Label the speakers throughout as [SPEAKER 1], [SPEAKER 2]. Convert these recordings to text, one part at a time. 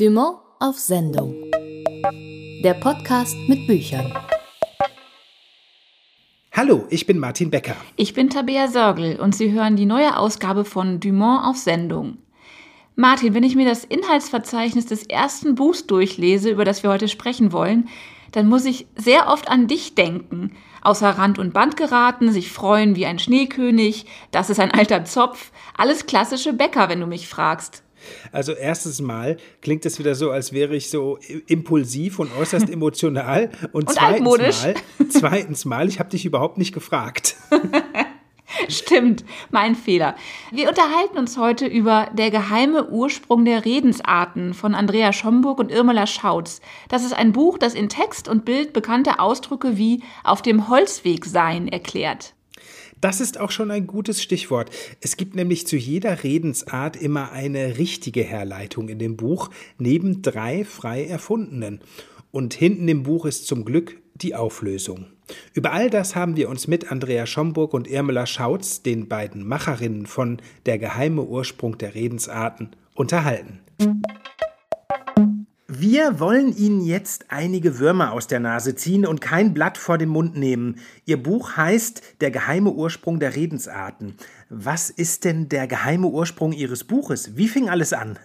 [SPEAKER 1] Dumont auf Sendung. Der Podcast mit Büchern.
[SPEAKER 2] Hallo, ich bin Martin Becker.
[SPEAKER 3] Ich bin Tabea Sörgel und Sie hören die neue Ausgabe von Dumont auf Sendung. Martin, wenn ich mir das Inhaltsverzeichnis des ersten Buchs durchlese, über das wir heute sprechen wollen, dann muss ich sehr oft an dich denken. Außer Rand und Band geraten, sich freuen wie ein Schneekönig, das ist ein alter Zopf, alles klassische Bäcker, wenn du mich fragst.
[SPEAKER 2] Also erstes Mal klingt es wieder so, als wäre ich so impulsiv und äußerst emotional. Und,
[SPEAKER 3] und
[SPEAKER 2] zweitens
[SPEAKER 3] altmodisch.
[SPEAKER 2] mal, zweitens mal, ich habe dich überhaupt nicht gefragt.
[SPEAKER 3] Stimmt, mein Fehler. Wir unterhalten uns heute über Der geheime Ursprung der Redensarten von Andrea Schomburg und Irmela Schautz. Das ist ein Buch, das in Text und Bild bekannte Ausdrücke wie auf dem Holzweg sein erklärt.
[SPEAKER 2] Das ist auch schon ein gutes Stichwort. Es gibt nämlich zu jeder Redensart immer eine richtige Herleitung in dem Buch, neben drei frei erfundenen. Und hinten im Buch ist zum Glück die Auflösung. Über all das haben wir uns mit Andrea Schomburg und Irmela Schautz, den beiden Macherinnen von Der geheime Ursprung der Redensarten, unterhalten. Wir wollen Ihnen jetzt einige Würmer aus der Nase ziehen und kein Blatt vor den Mund nehmen. Ihr Buch heißt Der geheime Ursprung der Redensarten. Was ist denn der geheime Ursprung Ihres Buches? Wie fing alles an?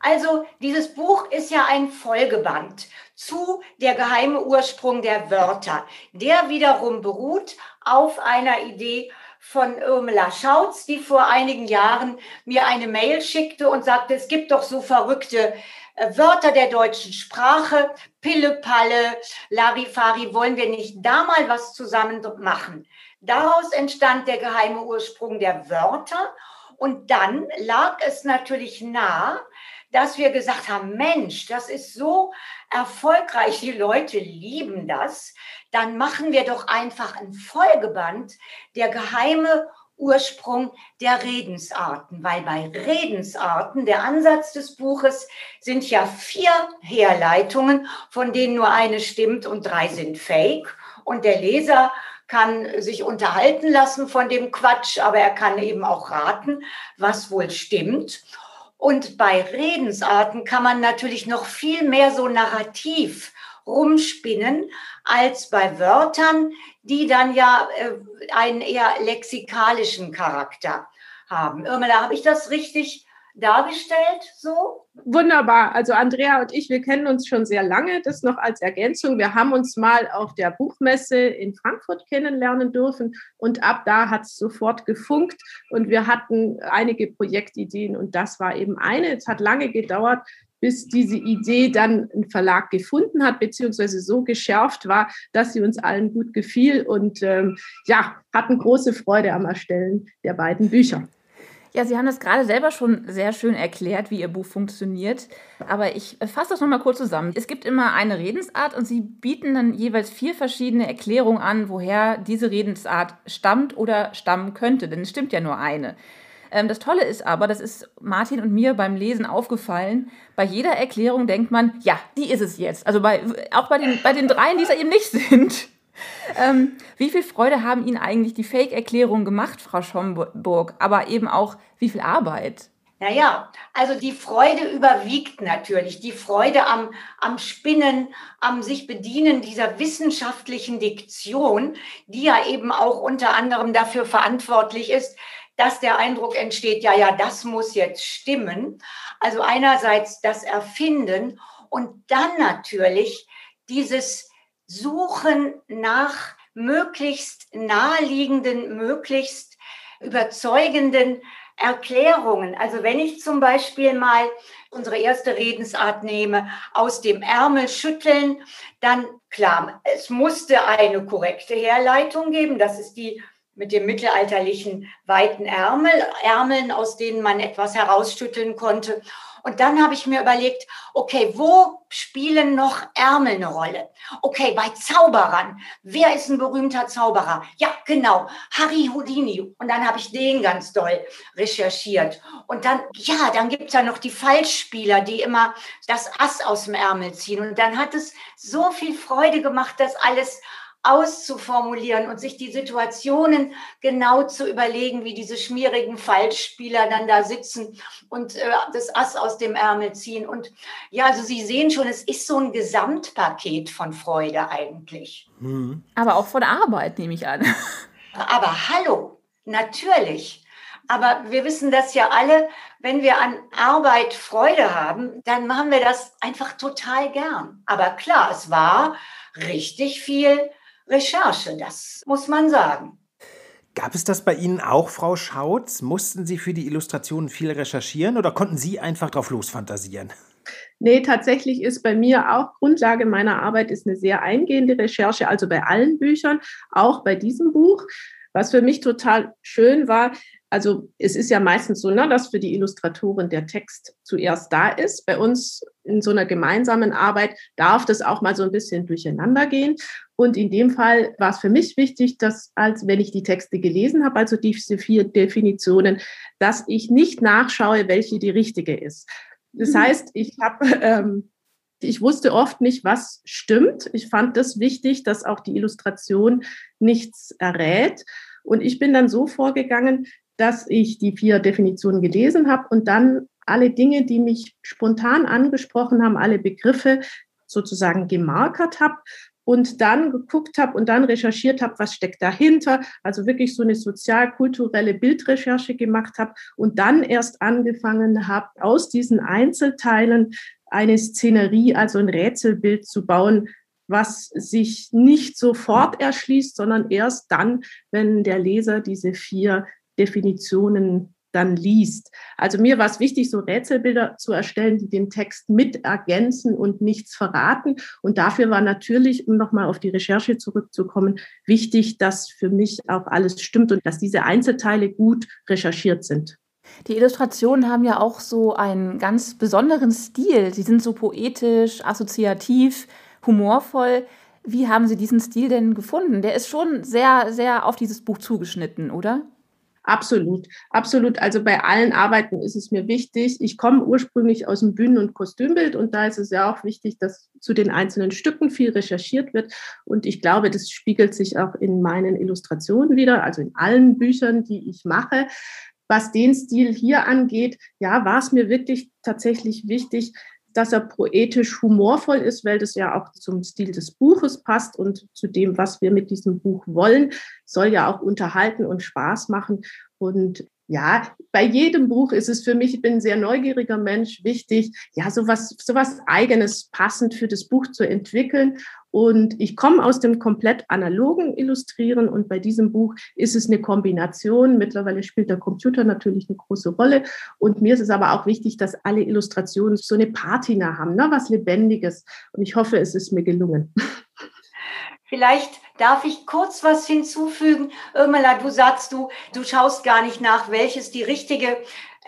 [SPEAKER 4] Also dieses Buch ist ja ein Folgeband zu Der geheime Ursprung der Wörter. Der wiederum beruht auf einer Idee von Irmela Schautz, die vor einigen Jahren mir eine Mail schickte und sagte, es gibt doch so verrückte Wörter der deutschen Sprache, Pille-Palle, Larifari, wollen wir nicht da mal was zusammen machen? Daraus entstand der geheime Ursprung der Wörter und dann lag es natürlich nah, dass wir gesagt haben, Mensch, das ist so erfolgreich, die Leute lieben das, dann machen wir doch einfach ein Folgeband, der geheime Ursprung der Redensarten, weil bei Redensarten, der Ansatz des Buches sind ja vier Herleitungen, von denen nur eine stimmt und drei sind fake. Und der Leser kann sich unterhalten lassen von dem Quatsch, aber er kann eben auch raten, was wohl stimmt. Und bei Redensarten kann man natürlich noch viel mehr so narrativ rumspinnen als bei Wörtern, die dann ja äh, einen eher lexikalischen Charakter haben. Irmela, habe ich das richtig dargestellt so?
[SPEAKER 5] Wunderbar. Also Andrea und ich, wir kennen uns schon sehr lange. Das noch als Ergänzung. Wir haben uns mal auf der Buchmesse in Frankfurt kennenlernen dürfen und ab da hat es sofort gefunkt und wir hatten einige Projektideen und das war eben eine. Es hat lange gedauert, bis diese Idee dann ein Verlag gefunden hat, beziehungsweise so geschärft war, dass sie uns allen gut gefiel und ähm, ja, hatten große Freude am Erstellen der beiden Bücher.
[SPEAKER 3] Ja, Sie haben das gerade selber schon sehr schön erklärt, wie Ihr Buch funktioniert. Aber ich fasse das nochmal kurz zusammen. Es gibt immer eine Redensart und Sie bieten dann jeweils vier verschiedene Erklärungen an, woher diese Redensart stammt oder stammen könnte. Denn es stimmt ja nur eine. Ähm, das Tolle ist aber, das ist Martin und mir beim Lesen aufgefallen, bei jeder Erklärung denkt man, ja, die ist es jetzt. Also bei, auch bei den, bei den dreien, die es eben nicht sind. Ähm, wie viel Freude haben Ihnen eigentlich die Fake-Erklärungen gemacht, Frau Schomburg, aber eben auch wie viel Arbeit?
[SPEAKER 4] Naja, also die Freude überwiegt natürlich. Die Freude am, am Spinnen, am sich bedienen dieser wissenschaftlichen Diktion, die ja eben auch unter anderem dafür verantwortlich ist, dass der Eindruck entsteht, ja, ja, das muss jetzt stimmen. Also einerseits das Erfinden und dann natürlich dieses Suchen nach möglichst naheliegenden, möglichst überzeugenden Erklärungen. Also wenn ich zum Beispiel mal unsere erste Redensart nehme, aus dem Ärmel schütteln, dann klar, es musste eine korrekte Herleitung geben. Das ist die mit dem mittelalterlichen weiten Ärmel, Ärmeln, aus denen man etwas herausschütteln konnte. Und dann habe ich mir überlegt, okay, wo spielen noch Ärmel eine Rolle? Okay, bei Zauberern. Wer ist ein berühmter Zauberer? Ja, genau, Harry Houdini. Und dann habe ich den ganz doll recherchiert. Und dann, ja, dann gibt es ja noch die Falschspieler, die immer das Ass aus dem Ärmel ziehen. Und dann hat es so viel Freude gemacht, das alles auszuformulieren und sich die Situationen genau zu überlegen, wie diese schmierigen Falschspieler dann da sitzen und äh, das Ass aus dem Ärmel ziehen. Und ja, also Sie sehen schon, es ist so ein Gesamtpaket von Freude eigentlich.
[SPEAKER 3] Mhm. Aber auch von Arbeit, nehme ich an.
[SPEAKER 4] Aber hallo, natürlich. Aber wir wissen das ja alle, wenn wir an Arbeit Freude haben, dann machen wir das einfach total gern. Aber klar, es war richtig viel Recherche, das muss man sagen.
[SPEAKER 2] Gab es das bei Ihnen auch, Frau Schautz? Mussten Sie für die Illustrationen viel recherchieren oder konnten Sie einfach drauf losfantasieren?
[SPEAKER 5] Nee, tatsächlich ist bei mir auch Grundlage meiner Arbeit ist eine sehr eingehende Recherche, also bei allen Büchern, auch bei diesem Buch. Was für mich total schön war, also es ist ja meistens so, ne, dass für die Illustratoren der Text zuerst da ist. Bei uns in so einer gemeinsamen Arbeit darf das auch mal so ein bisschen durcheinander gehen. Und in dem Fall war es für mich wichtig, dass, als wenn ich die Texte gelesen habe, also diese vier Definitionen, dass ich nicht nachschaue, welche die richtige ist. Das mhm. heißt, ich habe ähm, ich wusste oft nicht, was stimmt. Ich fand das wichtig, dass auch die Illustration nichts errät. Und ich bin dann so vorgegangen, dass ich die vier Definitionen gelesen habe und dann alle Dinge, die mich spontan angesprochen haben, alle Begriffe sozusagen gemarkert habe und dann geguckt habe und dann recherchiert habe, was steckt dahinter. Also wirklich so eine sozial-kulturelle Bildrecherche gemacht habe und dann erst angefangen habe, aus diesen Einzelteilen eine Szenerie, also ein Rätselbild zu bauen, was sich nicht sofort erschließt, sondern erst dann, wenn der Leser diese vier Definitionen dann liest. Also mir war es wichtig, so Rätselbilder zu erstellen, die den Text mit ergänzen und nichts verraten. Und dafür war natürlich, um nochmal auf die Recherche zurückzukommen, wichtig, dass für mich auch alles stimmt und dass diese Einzelteile gut recherchiert sind.
[SPEAKER 3] Die Illustrationen haben ja auch so einen ganz besonderen Stil. Sie sind so poetisch, assoziativ, humorvoll. Wie haben Sie diesen Stil denn gefunden? Der ist schon sehr, sehr auf dieses Buch zugeschnitten, oder?
[SPEAKER 5] Absolut, absolut. Also bei allen Arbeiten ist es mir wichtig. Ich komme ursprünglich aus dem Bühnen- und Kostümbild und da ist es ja auch wichtig, dass zu den einzelnen Stücken viel recherchiert wird. Und ich glaube, das spiegelt sich auch in meinen Illustrationen wieder, also in allen Büchern, die ich mache. Was den Stil hier angeht, ja, war es mir wirklich tatsächlich wichtig, dass er poetisch humorvoll ist, weil das ja auch zum Stil des Buches passt und zu dem, was wir mit diesem Buch wollen, soll ja auch unterhalten und Spaß machen. Und ja, bei jedem Buch ist es für mich, ich bin ein sehr neugieriger Mensch, wichtig, ja, sowas, sowas eigenes passend für das Buch zu entwickeln. Und ich komme aus dem komplett analogen Illustrieren und bei diesem Buch ist es eine Kombination. Mittlerweile spielt der Computer natürlich eine große Rolle. Und mir ist es aber auch wichtig, dass alle Illustrationen so eine Patina haben, ne? was Lebendiges. Und ich hoffe, es ist mir gelungen.
[SPEAKER 4] Vielleicht darf ich kurz was hinzufügen. Irmela, du sagst du, du schaust gar nicht nach, welches die richtige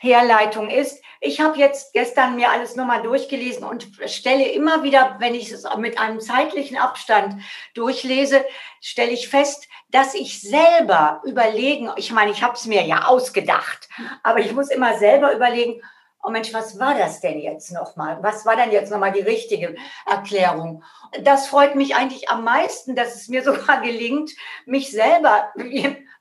[SPEAKER 4] Herleitung ist. Ich habe jetzt gestern mir alles nochmal durchgelesen und stelle immer wieder, wenn ich es mit einem zeitlichen Abstand durchlese, stelle ich fest, dass ich selber überlegen, ich meine, ich habe es mir ja ausgedacht, aber ich muss immer selber überlegen, oh Mensch, was war das denn jetzt nochmal? Was war denn jetzt nochmal die richtige Erklärung? Das freut mich eigentlich am meisten, dass es mir sogar gelingt, mich selber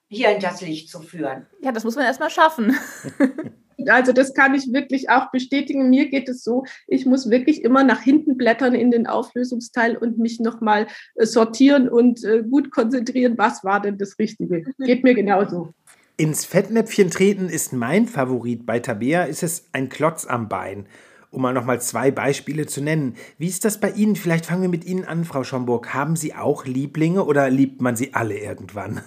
[SPEAKER 4] hier in das Licht zu führen.
[SPEAKER 3] Ja, das muss man erstmal schaffen.
[SPEAKER 5] Also das kann ich wirklich auch bestätigen. Mir geht es so, ich muss wirklich immer nach hinten blättern in den Auflösungsteil und mich nochmal äh, sortieren und äh, gut konzentrieren, was war denn das Richtige. Geht mir genauso.
[SPEAKER 2] Ins Fettnäpfchen treten ist mein Favorit. Bei Tabea ist es ein Klotz am Bein. Um mal nochmal zwei Beispiele zu nennen. Wie ist das bei Ihnen? Vielleicht fangen wir mit Ihnen an, Frau Schomburg. Haben Sie auch Lieblinge oder liebt man sie alle irgendwann?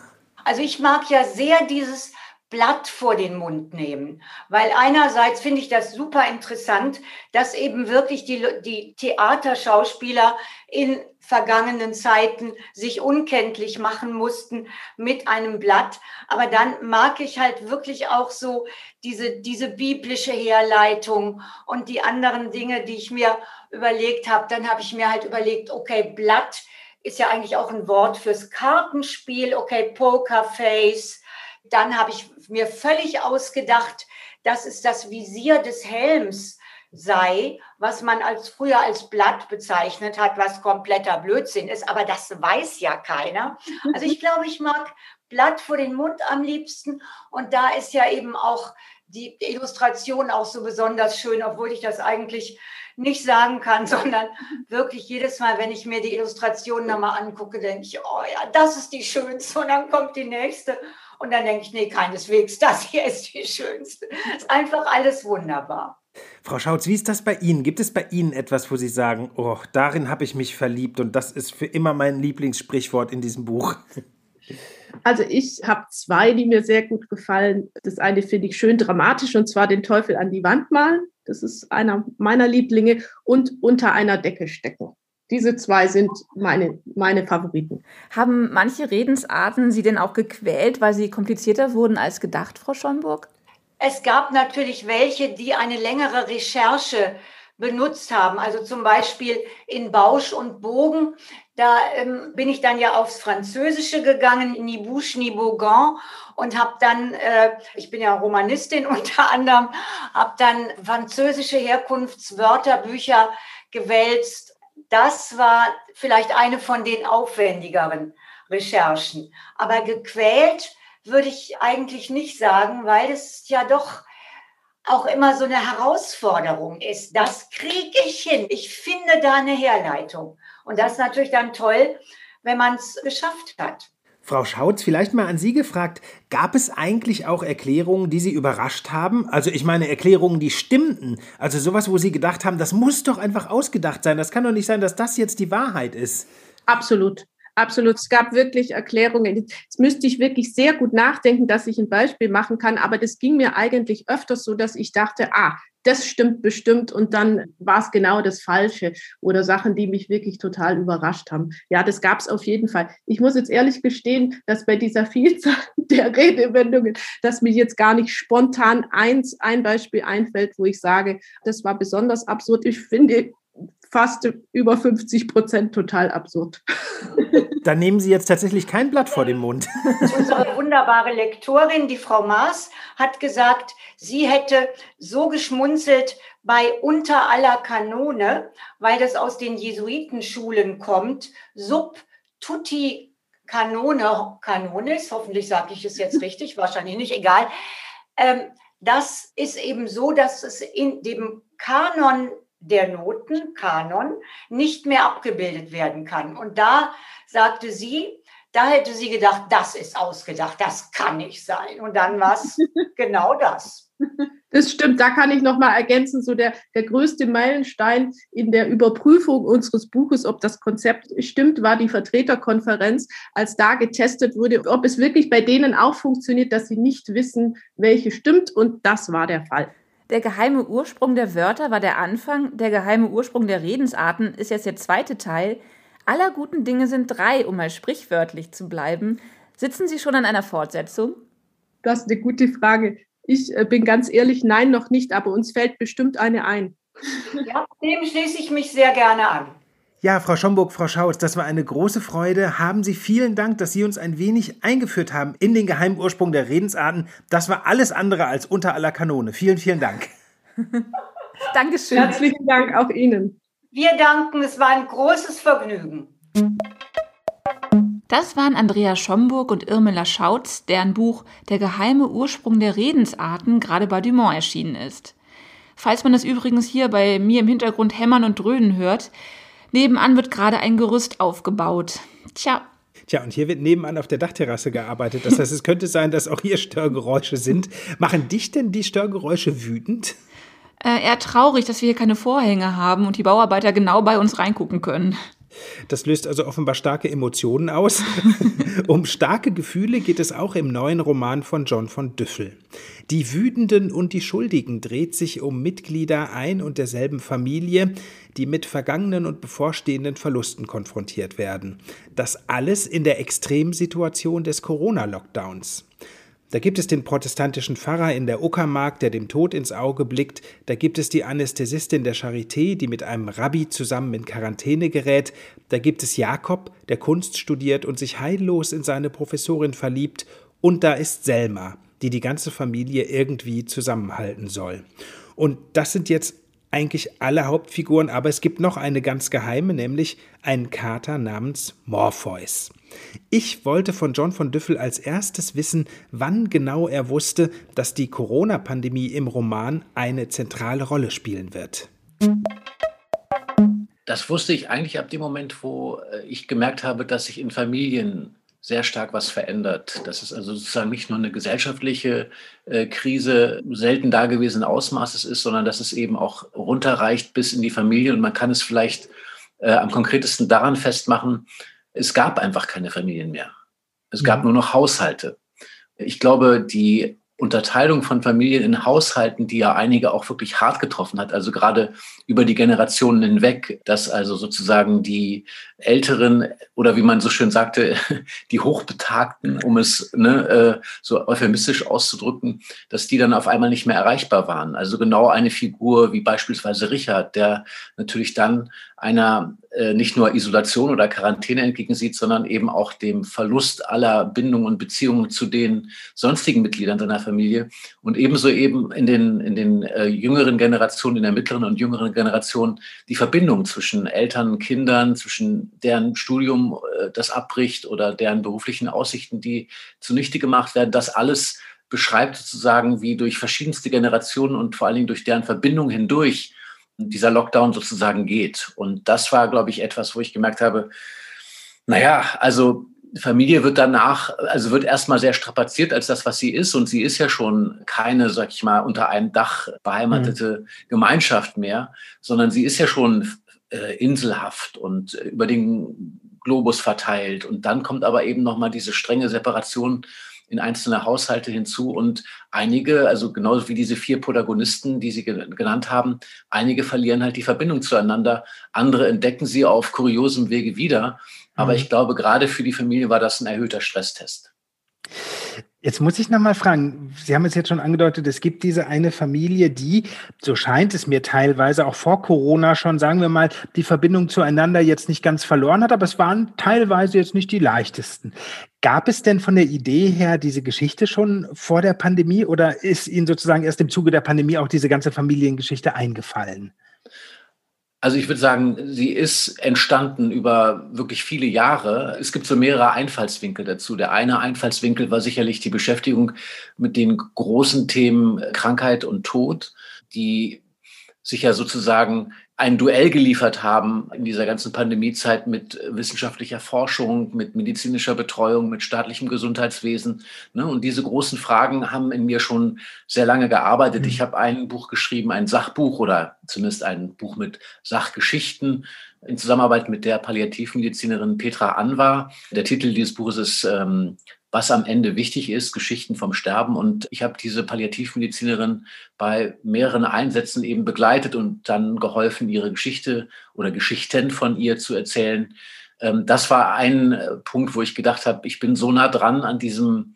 [SPEAKER 4] Also ich mag ja sehr dieses Blatt vor den Mund nehmen. Weil einerseits finde ich das super interessant, dass eben wirklich die, die Theaterschauspieler in vergangenen Zeiten sich unkenntlich machen mussten mit einem Blatt. Aber dann mag ich halt wirklich auch so diese, diese biblische Herleitung und die anderen Dinge, die ich mir überlegt habe. Dann habe ich mir halt überlegt, okay, Blatt ist ja eigentlich auch ein Wort fürs Kartenspiel, okay, Pokerface dann habe ich mir völlig ausgedacht, das ist das Visier des Helms, sei, was man als früher als Blatt bezeichnet hat, was kompletter Blödsinn ist. Aber das weiß ja keiner. Also ich glaube, ich mag Blatt vor den Mund am liebsten. Und da ist ja eben auch die Illustration auch so besonders schön, obwohl ich das eigentlich nicht sagen kann, sondern wirklich jedes Mal, wenn ich mir die Illustration nochmal angucke, denke ich, oh ja, das ist die schönste. Und dann kommt die nächste. Und dann denke ich, nee, keineswegs, das hier ist die schönste. Ist einfach alles wunderbar.
[SPEAKER 2] Frau Schautz, wie ist das bei Ihnen? Gibt es bei Ihnen etwas, wo Sie sagen, oh, darin habe ich mich verliebt und das ist für immer mein Lieblingssprichwort in diesem Buch?
[SPEAKER 5] Also ich habe zwei, die mir sehr gut gefallen. Das eine finde ich schön dramatisch und zwar den Teufel an die Wand malen. Das ist einer meiner Lieblinge und unter einer Decke stecken. Diese zwei sind meine, meine Favoriten.
[SPEAKER 3] Haben manche Redensarten Sie denn auch gequält, weil sie komplizierter wurden als gedacht, Frau Schonburg?
[SPEAKER 4] Es gab natürlich welche, die eine längere Recherche benutzt haben. Also zum Beispiel in Bausch und Bogen. Da ähm, bin ich dann ja aufs Französische gegangen, in Nibouche, Nibogan und habe dann, äh, ich bin ja Romanistin unter anderem, habe dann französische Herkunftswörterbücher gewälzt. Das war vielleicht eine von den aufwendigeren Recherchen. Aber gequält würde ich eigentlich nicht sagen, weil es ja doch auch immer so eine Herausforderung ist. Das kriege ich hin. Ich finde da eine Herleitung. Und das ist natürlich dann toll, wenn man es geschafft hat.
[SPEAKER 2] Frau Schautz, vielleicht mal an Sie gefragt, gab es eigentlich auch Erklärungen, die Sie überrascht haben? Also ich meine Erklärungen, die stimmten. Also sowas, wo Sie gedacht haben, das muss doch einfach ausgedacht sein. Das kann doch nicht sein, dass das jetzt die Wahrheit ist.
[SPEAKER 5] Absolut. Absolut. Es gab wirklich Erklärungen. Jetzt müsste ich wirklich sehr gut nachdenken, dass ich ein Beispiel machen kann. Aber das ging mir eigentlich öfters so, dass ich dachte, ah, das stimmt bestimmt und dann war es genau das Falsche oder Sachen, die mich wirklich total überrascht haben. Ja, das gab es auf jeden Fall. Ich muss jetzt ehrlich gestehen, dass bei dieser Vielzahl der Redewendungen, dass mir jetzt gar nicht spontan eins, ein Beispiel einfällt, wo ich sage, das war besonders absurd. Ich finde, fast über 50 Prozent total absurd.
[SPEAKER 2] Dann nehmen Sie jetzt tatsächlich kein Blatt vor den Mund.
[SPEAKER 4] Unsere wunderbare Lektorin, die Frau Maas, hat gesagt, sie hätte so geschmunzelt bei Unter aller Kanone, weil das aus den Jesuitenschulen kommt. Sub tutti Kanone, Kanonis, hoffentlich sage ich es jetzt richtig, wahrscheinlich nicht, egal. Ähm, das ist eben so, dass es in dem Kanon der Notenkanon nicht mehr abgebildet werden kann. Und da sagte sie, da hätte sie gedacht, das ist ausgedacht, das kann nicht sein. Und dann war es genau das.
[SPEAKER 5] Das stimmt, da kann ich noch mal ergänzen, so der, der größte Meilenstein in der Überprüfung unseres Buches, ob das Konzept stimmt, war die Vertreterkonferenz, als da getestet wurde, ob es wirklich bei denen auch funktioniert, dass sie nicht wissen, welche stimmt. Und das war der Fall.
[SPEAKER 3] Der geheime Ursprung der Wörter war der Anfang, der geheime Ursprung der Redensarten ist jetzt der zweite Teil. Aller guten Dinge sind drei, um mal sprichwörtlich zu bleiben. Sitzen Sie schon an einer Fortsetzung?
[SPEAKER 5] Das ist eine gute Frage. Ich äh, bin ganz ehrlich, nein, noch nicht, aber uns fällt bestimmt eine ein.
[SPEAKER 4] Ja, dem schließe ich mich sehr gerne an.
[SPEAKER 2] Ja, Frau Schomburg, Frau Schautz, das war eine große Freude. Haben Sie vielen Dank, dass Sie uns ein wenig eingeführt haben in den geheimen Ursprung der Redensarten. Das war alles andere als unter aller Kanone. Vielen, vielen Dank.
[SPEAKER 3] Dankeschön.
[SPEAKER 5] Herzlichen Dank auch Ihnen.
[SPEAKER 4] Wir danken, es war ein großes Vergnügen.
[SPEAKER 3] Das waren Andrea Schomburg und Irmela Schautz, deren Buch Der geheime Ursprung der Redensarten gerade bei Dumont erschienen ist. Falls man es übrigens hier bei mir im Hintergrund hämmern und dröhnen hört, Nebenan wird gerade ein Gerüst aufgebaut. Tja.
[SPEAKER 2] Tja, und hier wird nebenan auf der Dachterrasse gearbeitet. Das heißt, es könnte sein, dass auch hier Störgeräusche sind. Machen dich denn die Störgeräusche wütend?
[SPEAKER 3] Äh, eher traurig, dass wir hier keine Vorhänge haben und die Bauarbeiter genau bei uns reingucken können.
[SPEAKER 2] Das löst also offenbar starke Emotionen aus. um starke Gefühle geht es auch im neuen Roman von John von Düffel. Die Wütenden und die Schuldigen dreht sich um Mitglieder ein und derselben Familie, die mit vergangenen und bevorstehenden Verlusten konfrontiert werden. Das alles in der Extremsituation des Corona-Lockdowns. Da gibt es den protestantischen Pfarrer in der Uckermark, der dem Tod ins Auge blickt. Da gibt es die Anästhesistin der Charité, die mit einem Rabbi zusammen in Quarantäne gerät. Da gibt es Jakob, der Kunst studiert und sich heillos in seine Professorin verliebt. Und da ist Selma, die die ganze Familie irgendwie zusammenhalten soll. Und das sind jetzt eigentlich alle Hauptfiguren, aber es gibt noch eine ganz geheime, nämlich einen Kater namens Morpheus. Ich wollte von John von Düffel als erstes wissen, wann genau er wusste, dass die Corona-Pandemie im Roman eine zentrale Rolle spielen wird.
[SPEAKER 6] Das wusste ich eigentlich ab dem Moment, wo äh, ich gemerkt habe, dass sich in Familien sehr stark was verändert. Dass es also sozusagen nicht nur eine gesellschaftliche äh, Krise selten dagewesenen Ausmaßes ist, sondern dass es eben auch runterreicht bis in die Familie. Und man kann es vielleicht äh, am konkretesten daran festmachen, es gab einfach keine Familien mehr. Es gab mhm. nur noch Haushalte. Ich glaube, die Unterteilung von Familien in Haushalten, die ja einige auch wirklich hart getroffen hat, also gerade über die Generationen hinweg, dass also sozusagen die Älteren oder wie man so schön sagte, die Hochbetagten, um es ne, äh, so euphemistisch auszudrücken, dass die dann auf einmal nicht mehr erreichbar waren. Also genau eine Figur wie beispielsweise Richard, der natürlich dann einer äh, nicht nur Isolation oder Quarantäne entgegensieht, sondern eben auch dem Verlust aller Bindungen und Beziehungen zu den sonstigen Mitgliedern seiner Familie. Und ebenso eben in den, in den äh, jüngeren Generationen, in der mittleren und jüngeren Generation die Verbindung zwischen Eltern, Kindern, zwischen deren Studium äh, das abbricht oder deren beruflichen Aussichten, die zunichte gemacht werden, das alles beschreibt sozusagen, wie durch verschiedenste Generationen und vor allen Dingen durch deren Verbindung hindurch dieser Lockdown sozusagen geht. Und das war, glaube ich, etwas, wo ich gemerkt habe, naja, also Familie wird danach, also wird erstmal sehr strapaziert als das, was sie ist. Und sie ist ja schon keine, sag ich mal, unter einem Dach beheimatete mhm. Gemeinschaft mehr, sondern sie ist ja schon äh, inselhaft und über den Globus verteilt. Und dann kommt aber eben nochmal diese strenge Separation in einzelne Haushalte hinzu und einige, also genauso wie diese vier Protagonisten, die Sie genannt haben, einige verlieren halt die Verbindung zueinander, andere entdecken sie auf kuriosem Wege wieder. Aber mhm. ich glaube, gerade für die Familie war das ein erhöhter Stresstest.
[SPEAKER 2] Jetzt muss ich noch mal fragen, Sie haben es jetzt schon angedeutet, es gibt diese eine Familie, die, so scheint es mir teilweise auch vor Corona schon, sagen wir mal, die Verbindung zueinander jetzt nicht ganz verloren hat, aber es waren teilweise jetzt nicht die leichtesten. Gab es denn von der Idee her diese Geschichte schon vor der Pandemie oder ist Ihnen sozusagen erst im Zuge der Pandemie auch diese ganze Familiengeschichte eingefallen?
[SPEAKER 6] Also ich würde sagen, sie ist entstanden über wirklich viele Jahre. Es gibt so mehrere Einfallswinkel dazu. Der eine Einfallswinkel war sicherlich die Beschäftigung mit den großen Themen Krankheit und Tod, die sich ja sozusagen ein Duell geliefert haben in dieser ganzen Pandemiezeit mit wissenschaftlicher Forschung, mit medizinischer Betreuung, mit staatlichem Gesundheitswesen. Ne? Und diese großen Fragen haben in mir schon sehr lange gearbeitet. Ich mhm. habe ein Buch geschrieben, ein Sachbuch oder zumindest ein Buch mit Sachgeschichten in Zusammenarbeit mit der Palliativmedizinerin Petra Anwar. Der Titel dieses Buches ist ähm, was am Ende wichtig ist, Geschichten vom Sterben. Und ich habe diese Palliativmedizinerin bei mehreren Einsätzen eben begleitet und dann geholfen, ihre Geschichte oder Geschichten von ihr zu erzählen. Ähm, das war ein äh, Punkt, wo ich gedacht habe, ich bin so nah dran an diesem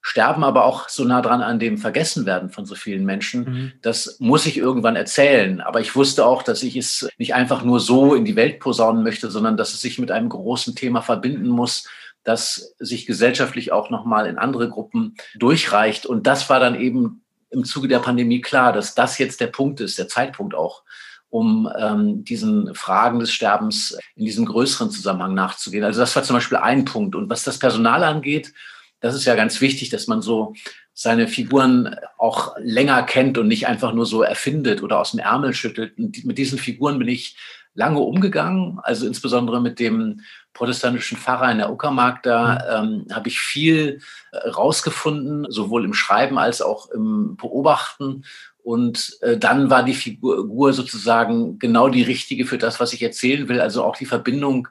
[SPEAKER 6] Sterben, aber auch so nah dran an dem Vergessenwerden von so vielen Menschen. Mhm. Das muss ich irgendwann erzählen. Aber ich wusste auch, dass ich es nicht einfach nur so in die Welt posaunen möchte, sondern dass es sich mit einem großen Thema verbinden muss, das sich gesellschaftlich auch nochmal in andere Gruppen durchreicht. Und das war dann eben im Zuge der Pandemie klar, dass das jetzt der Punkt ist, der Zeitpunkt auch, um ähm, diesen Fragen des Sterbens in diesem größeren Zusammenhang nachzugehen. Also das war zum Beispiel ein Punkt. Und was das Personal angeht, das ist ja ganz wichtig, dass man so seine Figuren auch länger kennt und nicht einfach nur so erfindet oder aus dem Ärmel schüttelt. Und mit diesen Figuren bin ich lange umgegangen, also insbesondere mit dem protestantischen Pfarrer in der Uckermark, da mhm. ähm, habe ich viel äh, rausgefunden, sowohl im Schreiben als auch im Beobachten. Und äh, dann war die Figur sozusagen genau die richtige für das, was ich erzählen will. Also auch die Verbindung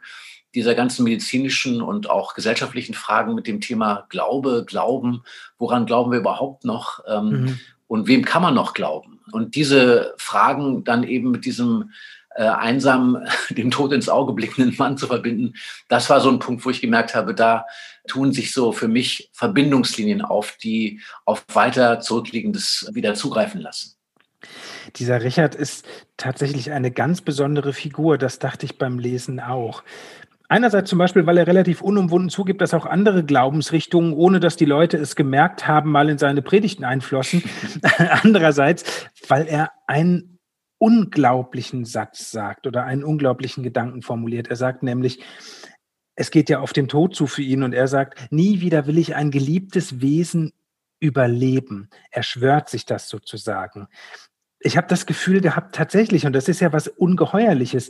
[SPEAKER 6] dieser ganzen medizinischen und auch gesellschaftlichen Fragen mit dem Thema Glaube, Glauben, woran glauben wir überhaupt noch ähm, mhm. und wem kann man noch glauben? Und diese Fragen dann eben mit diesem einsam dem Tod ins Auge blickenden Mann zu verbinden, das war so ein Punkt, wo ich gemerkt habe, da tun sich so für mich Verbindungslinien auf, die auf weiter zurückliegendes wieder zugreifen lassen.
[SPEAKER 2] Dieser Richard ist tatsächlich eine ganz besondere Figur, das dachte ich beim Lesen auch. Einerseits zum Beispiel, weil er relativ unumwunden zugibt, dass auch andere Glaubensrichtungen, ohne dass die Leute es gemerkt haben, mal in seine Predigten einflossen. Andererseits, weil er ein unglaublichen Satz sagt oder einen unglaublichen Gedanken formuliert. Er sagt nämlich, es geht ja auf den Tod zu für ihn und er sagt, nie wieder will ich ein geliebtes Wesen überleben. Er schwört sich das sozusagen. Ich habe das Gefühl gehabt, tatsächlich, und das ist ja was Ungeheuerliches,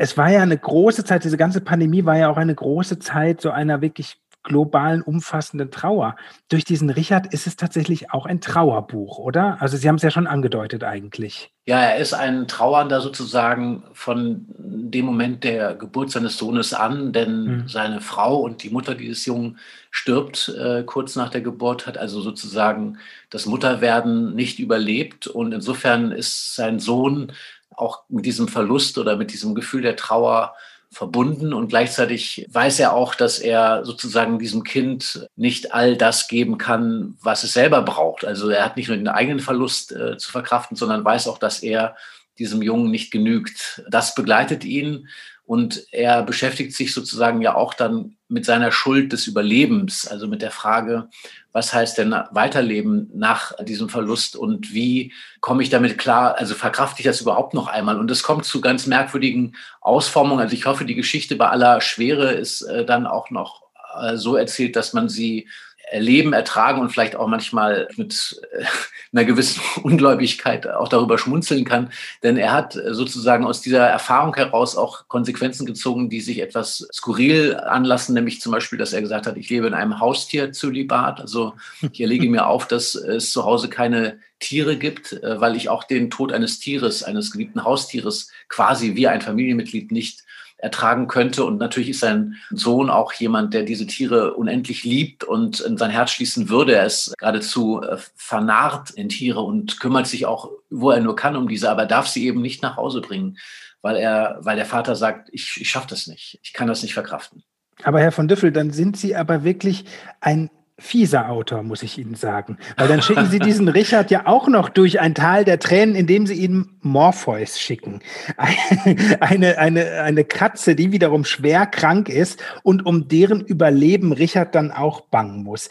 [SPEAKER 2] es war ja eine große Zeit, diese ganze Pandemie war ja auch eine große Zeit so einer wirklich globalen, umfassenden Trauer. Durch diesen Richard ist es tatsächlich auch ein Trauerbuch, oder? Also Sie haben es ja schon angedeutet eigentlich.
[SPEAKER 6] Ja, er ist ein Trauernder sozusagen von dem Moment der Geburt seines Sohnes an, denn mhm. seine Frau und die Mutter dieses Jungen stirbt äh, kurz nach der Geburt, hat also sozusagen das Mutterwerden nicht überlebt und insofern ist sein Sohn auch mit diesem Verlust oder mit diesem Gefühl der Trauer verbunden und gleichzeitig weiß er auch, dass er sozusagen diesem Kind nicht all das geben kann, was es selber braucht. Also er hat nicht nur den eigenen Verlust äh, zu verkraften, sondern weiß auch, dass er diesem Jungen nicht genügt. Das begleitet ihn und er beschäftigt sich sozusagen ja auch dann mit seiner Schuld des Überlebens, also mit der Frage, was heißt denn Weiterleben nach diesem Verlust und wie komme ich damit klar, also verkrafte ich das überhaupt noch einmal? Und es kommt zu ganz merkwürdigen Ausformungen. Also ich hoffe, die Geschichte bei aller Schwere ist äh, dann auch noch äh, so erzählt, dass man sie erleben, ertragen und vielleicht auch manchmal mit äh, einer gewissen Ungläubigkeit auch darüber schmunzeln kann. Denn er hat sozusagen aus dieser Erfahrung heraus auch Konsequenzen gezogen, die sich etwas skurril anlassen, nämlich zum Beispiel, dass er gesagt hat, ich lebe in einem Haustierzölibat. Also ich erlege mir auf, dass es zu Hause keine Tiere gibt, äh, weil ich auch den Tod eines Tieres, eines geliebten Haustieres quasi wie ein Familienmitglied nicht ertragen könnte. Und natürlich ist sein Sohn auch jemand, der diese Tiere unendlich liebt und in sein Herz schließen würde. Er ist geradezu äh, vernarrt in Tiere und kümmert sich auch, wo er nur kann, um diese, aber darf sie eben nicht nach Hause bringen, weil er, weil der Vater sagt, ich, ich schaffe das nicht, ich kann das nicht verkraften.
[SPEAKER 2] Aber Herr von Düffel, dann sind Sie aber wirklich ein fieser Autor, muss ich Ihnen sagen. Weil dann schicken Sie diesen Richard ja auch noch durch ein Tal der Tränen, indem Sie ihm Morpheus schicken. Eine, eine, eine Katze, die wiederum schwer krank ist und um deren Überleben Richard dann auch bangen muss.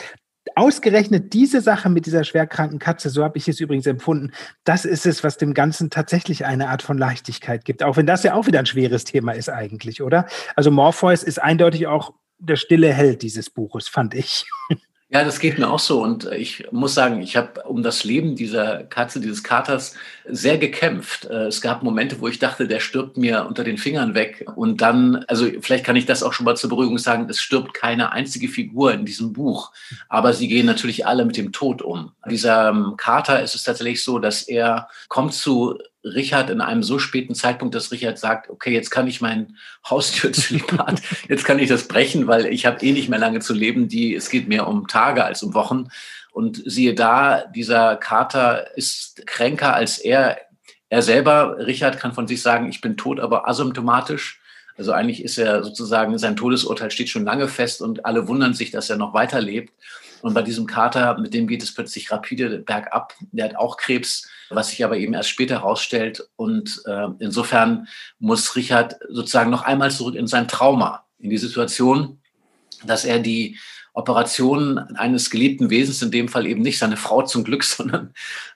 [SPEAKER 2] Ausgerechnet diese Sache mit dieser schwerkranken Katze, so habe ich es übrigens empfunden, das ist es, was dem Ganzen tatsächlich eine Art von Leichtigkeit gibt. Auch wenn das ja auch wieder ein schweres Thema ist eigentlich, oder? Also Morpheus ist eindeutig auch der stille Held dieses Buches, fand ich.
[SPEAKER 6] Ja, das geht mir auch so. Und ich muss sagen, ich habe um das Leben dieser Katze, dieses Katers, sehr gekämpft. Äh, es gab Momente, wo ich dachte, der stirbt mir unter den Fingern weg. Und dann, also vielleicht kann ich das auch schon mal zur Beruhigung sagen, es stirbt keine einzige Figur in diesem Buch. Aber sie gehen natürlich alle mit dem Tod um. Dieser ähm, Kater ist es tatsächlich so, dass er kommt zu Richard in einem so späten Zeitpunkt, dass Richard sagt, okay, jetzt kann ich mein Haustürzölibat, jetzt kann ich das brechen, weil ich habe eh nicht mehr lange zu leben. Die, es geht mehr um Tage als um Wochen. Und siehe da, dieser Kater ist kränker als er. Er selber, Richard, kann von sich sagen, ich bin tot, aber asymptomatisch. Also eigentlich ist er sozusagen, sein Todesurteil steht schon lange fest und alle wundern sich, dass er noch weiterlebt. Und bei diesem Kater, mit dem geht es plötzlich rapide bergab. Der hat auch Krebs, was sich aber eben erst später herausstellt. Und äh, insofern muss Richard sozusagen noch einmal zurück in sein Trauma, in die Situation, dass er die Operation eines geliebten Wesens, in dem Fall eben nicht seine Frau zum Glück, sondern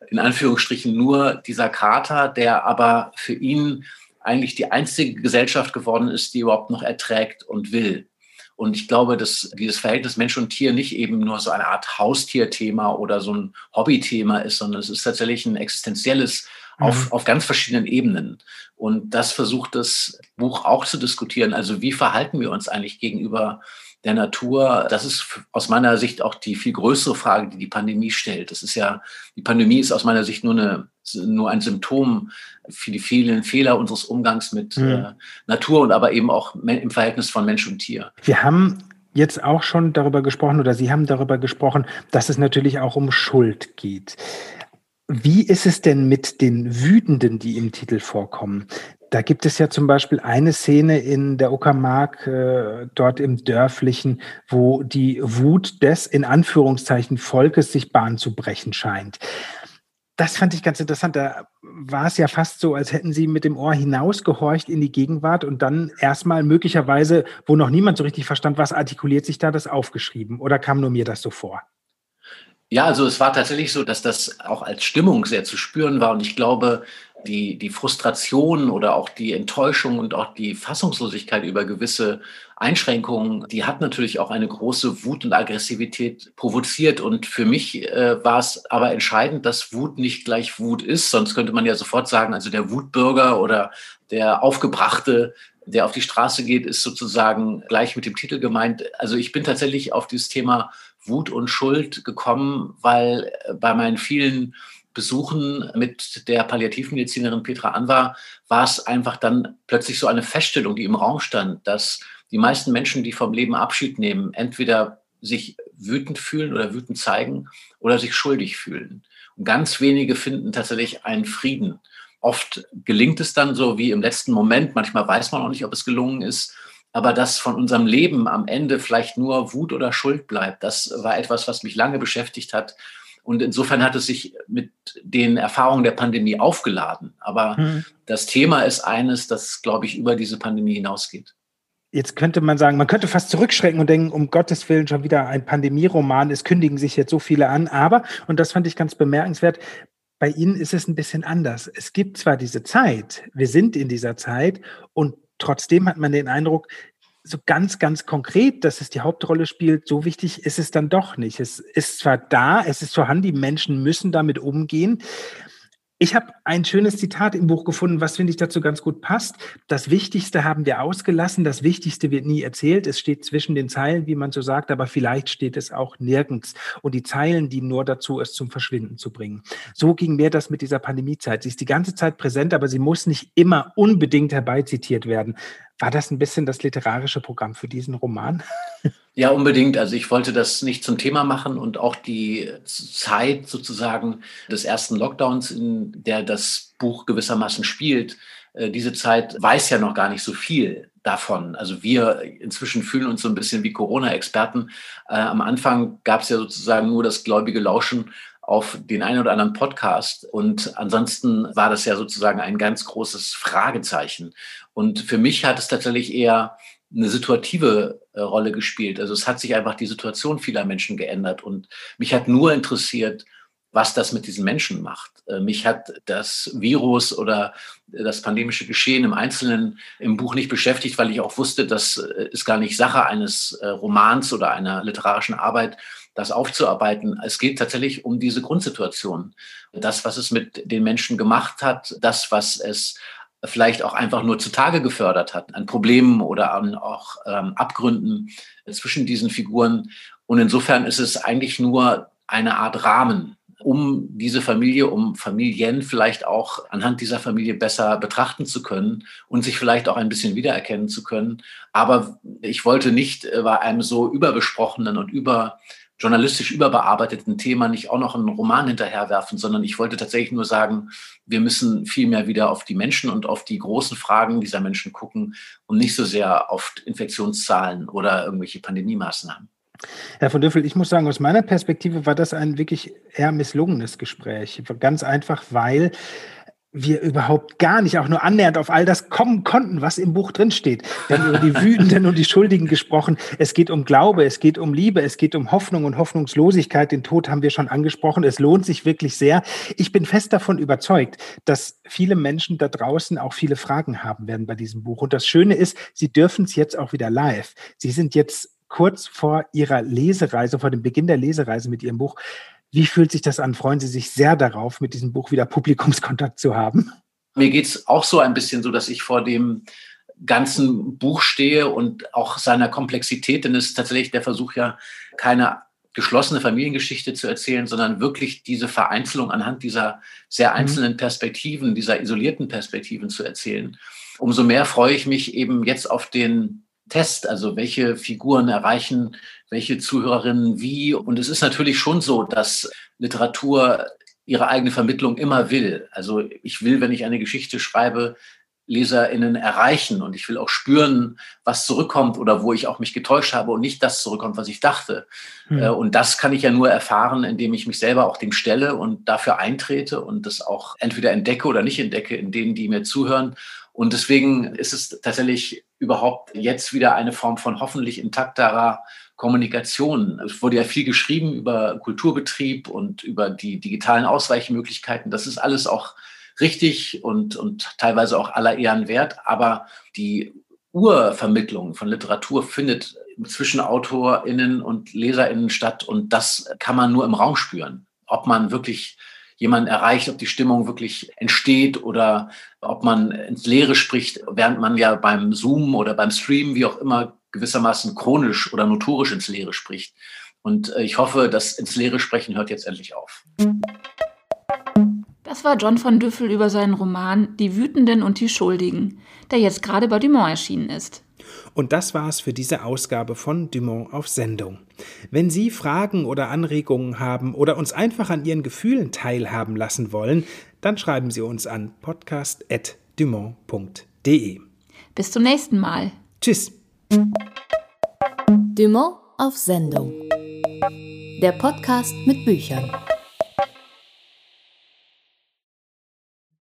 [SPEAKER 6] in Anführungsstrichen nur dieser Kater, der aber für ihn eigentlich die einzige Gesellschaft geworden ist, die überhaupt noch erträgt und will. Und ich glaube, dass dieses Verhältnis Mensch und Tier nicht eben nur so eine Art Haustierthema oder so ein Hobbythema ist, sondern es ist tatsächlich ein existenzielles mhm. auf, auf ganz verschiedenen Ebenen. Und das versucht das Buch auch zu diskutieren. Also wie verhalten wir uns eigentlich gegenüber der Natur, das ist aus meiner Sicht auch die viel größere Frage, die die Pandemie stellt. Das ist ja, die Pandemie ist aus meiner Sicht nur, eine, nur ein Symptom für die vielen Fehler unseres Umgangs mit mhm. äh, Natur und aber eben auch im Verhältnis von Mensch und Tier.
[SPEAKER 2] Wir haben jetzt auch schon darüber gesprochen oder Sie haben darüber gesprochen, dass es natürlich auch um Schuld geht. Wie ist es denn mit den Wütenden, die im Titel vorkommen? Da gibt es ja zum Beispiel eine Szene in der Uckermark, äh, dort im Dörflichen, wo die Wut des, in Anführungszeichen, Volkes sich Bahn zu brechen scheint. Das fand ich ganz interessant. Da war es ja fast so, als hätten sie mit dem Ohr hinausgehorcht in die Gegenwart und dann erstmal möglicherweise, wo noch niemand so richtig verstand, was artikuliert sich da, das aufgeschrieben. Oder kam nur mir das so vor?
[SPEAKER 6] Ja, also es war tatsächlich so, dass das auch als Stimmung sehr zu spüren war. Und ich glaube, die, die Frustration oder auch die Enttäuschung und auch die Fassungslosigkeit über gewisse Einschränkungen, die hat natürlich auch eine große Wut und Aggressivität provoziert. Und für mich äh, war es aber entscheidend, dass Wut nicht gleich Wut ist. Sonst könnte man ja sofort sagen, also der Wutbürger oder der Aufgebrachte, der auf die Straße geht, ist sozusagen gleich mit dem Titel gemeint. Also ich bin tatsächlich auf dieses Thema Wut und Schuld gekommen, weil äh, bei meinen vielen Besuchen mit der Palliativmedizinerin Petra Anwar war es einfach dann plötzlich so eine Feststellung, die im Raum stand, dass die meisten Menschen, die vom Leben Abschied nehmen, entweder sich wütend fühlen oder wütend zeigen oder sich schuldig fühlen. Und ganz wenige finden tatsächlich einen Frieden. Oft gelingt es dann so wie im letzten Moment, manchmal weiß man auch nicht, ob es gelungen ist, aber dass von unserem Leben am Ende vielleicht nur Wut oder Schuld bleibt, das war etwas, was mich lange beschäftigt hat und insofern hat es sich mit den Erfahrungen der Pandemie aufgeladen. Aber hm. das Thema ist eines, das, glaube ich, über diese Pandemie hinausgeht.
[SPEAKER 2] Jetzt könnte man sagen, man könnte fast zurückschrecken und denken, um Gottes Willen schon wieder ein Pandemieroman. Es kündigen sich jetzt so viele an. Aber, und das fand ich ganz bemerkenswert, bei Ihnen ist es ein bisschen anders. Es gibt zwar diese Zeit, wir sind in dieser Zeit und trotzdem hat man den Eindruck, so ganz, ganz konkret, dass es die Hauptrolle spielt, so wichtig ist es dann doch nicht. Es ist zwar da, es ist vorhanden, die Menschen müssen damit umgehen. Ich habe ein schönes Zitat im Buch gefunden, was finde ich dazu ganz gut passt. Das Wichtigste haben wir ausgelassen, das Wichtigste wird nie erzählt. Es steht zwischen den Zeilen, wie man so sagt, aber vielleicht steht es auch nirgends. Und die Zeilen dienen nur dazu, es zum Verschwinden zu bringen. So ging mir das mit dieser Pandemiezeit. Sie ist die ganze Zeit präsent, aber sie muss nicht immer unbedingt herbeizitiert werden. War das ein bisschen das literarische Programm für diesen Roman?
[SPEAKER 6] Ja, unbedingt. Also ich wollte das nicht zum Thema machen und auch die Zeit sozusagen des ersten Lockdowns, in der das Buch gewissermaßen spielt, äh, diese Zeit weiß ja noch gar nicht so viel davon. Also wir inzwischen fühlen uns so ein bisschen wie Corona-Experten. Äh, am Anfang gab es ja sozusagen nur das gläubige Lauschen auf den einen oder anderen Podcast. Und ansonsten war das ja sozusagen ein ganz großes Fragezeichen. Und für mich hat es tatsächlich eher eine situative äh, Rolle gespielt. Also es hat sich einfach die Situation vieler Menschen geändert. Und mich hat nur interessiert, was das mit diesen Menschen macht. Äh, mich hat das Virus oder das pandemische Geschehen im Einzelnen im Buch nicht beschäftigt, weil ich auch wusste, das äh, ist gar nicht Sache eines äh, Romans oder einer literarischen Arbeit, das aufzuarbeiten. Es geht tatsächlich um diese Grundsituation. Das, was es mit den Menschen gemacht hat, das, was es vielleicht auch einfach nur zutage gefördert hat, an Problemen oder an auch ähm, Abgründen zwischen diesen Figuren. Und insofern ist es eigentlich nur eine Art Rahmen, um diese Familie, um Familien vielleicht auch anhand dieser Familie besser betrachten zu können und sich vielleicht auch ein bisschen wiedererkennen zu können. Aber ich wollte nicht äh, bei einem so überbesprochenen und über journalistisch überbearbeiteten Thema nicht auch noch einen Roman hinterherwerfen, sondern ich wollte tatsächlich nur sagen, wir müssen viel mehr wieder auf die Menschen und auf die großen Fragen dieser Menschen gucken und nicht so sehr auf Infektionszahlen oder irgendwelche Pandemiemaßnahmen.
[SPEAKER 2] Herr von Düffel, ich muss sagen, aus meiner Perspektive war das ein wirklich eher misslungenes Gespräch. Ganz einfach, weil wir überhaupt gar nicht auch nur annähernd auf all das kommen konnten, was im Buch drinsteht. Wir haben über die Wütenden und die Schuldigen gesprochen. Es geht um Glaube, es geht um Liebe, es geht um Hoffnung und Hoffnungslosigkeit. Den Tod haben wir schon angesprochen. Es lohnt sich wirklich sehr. Ich bin fest davon überzeugt, dass viele Menschen da draußen auch viele Fragen haben werden bei diesem Buch. Und das Schöne ist, sie dürfen es jetzt auch wieder live. Sie sind jetzt kurz vor Ihrer Lesereise, vor dem Beginn der Lesereise mit Ihrem Buch. Wie fühlt sich das an? Freuen Sie sich sehr darauf, mit diesem Buch wieder Publikumskontakt zu haben?
[SPEAKER 6] Mir geht es auch so ein bisschen so, dass ich vor dem ganzen Buch stehe und auch seiner Komplexität, denn es ist tatsächlich der Versuch ja, keine geschlossene Familiengeschichte zu erzählen, sondern wirklich diese Vereinzelung anhand dieser sehr mhm. einzelnen Perspektiven, dieser isolierten Perspektiven zu erzählen. Umso mehr freue ich mich eben jetzt auf den Test, also welche Figuren erreichen welche Zuhörerinnen wie. Und es ist natürlich schon so, dass Literatur ihre eigene Vermittlung immer will. Also ich will, wenn ich eine Geschichte schreibe, LeserInnen erreichen und ich will auch spüren, was zurückkommt oder wo ich auch mich getäuscht habe und nicht das zurückkommt, was ich dachte. Mhm. Und das kann ich ja nur erfahren, indem ich mich selber auch dem stelle und dafür eintrete und das auch entweder entdecke oder nicht entdecke in denen, die mir zuhören. Und deswegen ist es tatsächlich überhaupt jetzt wieder eine Form von hoffentlich intakterer Kommunikation. Es wurde ja viel geschrieben über Kulturbetrieb und über die digitalen Ausweichmöglichkeiten. Das ist alles auch richtig und, und teilweise auch aller Ehren wert. Aber die Urvermittlung von Literatur findet zwischen AutorInnen und LeserInnen statt und das kann man nur im Raum spüren. Ob man wirklich jemanden erreicht, ob die Stimmung wirklich entsteht oder ob man ins Leere spricht, während man ja beim Zoom oder beim Stream, wie auch immer, gewissermaßen chronisch oder notorisch ins Leere spricht. Und äh, ich hoffe, das ins Leere sprechen hört jetzt endlich auf.
[SPEAKER 3] Das war John von Düffel über seinen Roman Die Wütenden und die Schuldigen, der jetzt gerade bei Dumont erschienen ist.
[SPEAKER 2] Und das war's für diese Ausgabe von Dumont auf Sendung. Wenn Sie Fragen oder Anregungen haben oder uns einfach an Ihren Gefühlen teilhaben lassen wollen, dann schreiben Sie uns an podcast.dumont.de.
[SPEAKER 3] Bis zum nächsten Mal.
[SPEAKER 2] Tschüss.
[SPEAKER 1] Dumont auf Sendung. Der Podcast mit Büchern.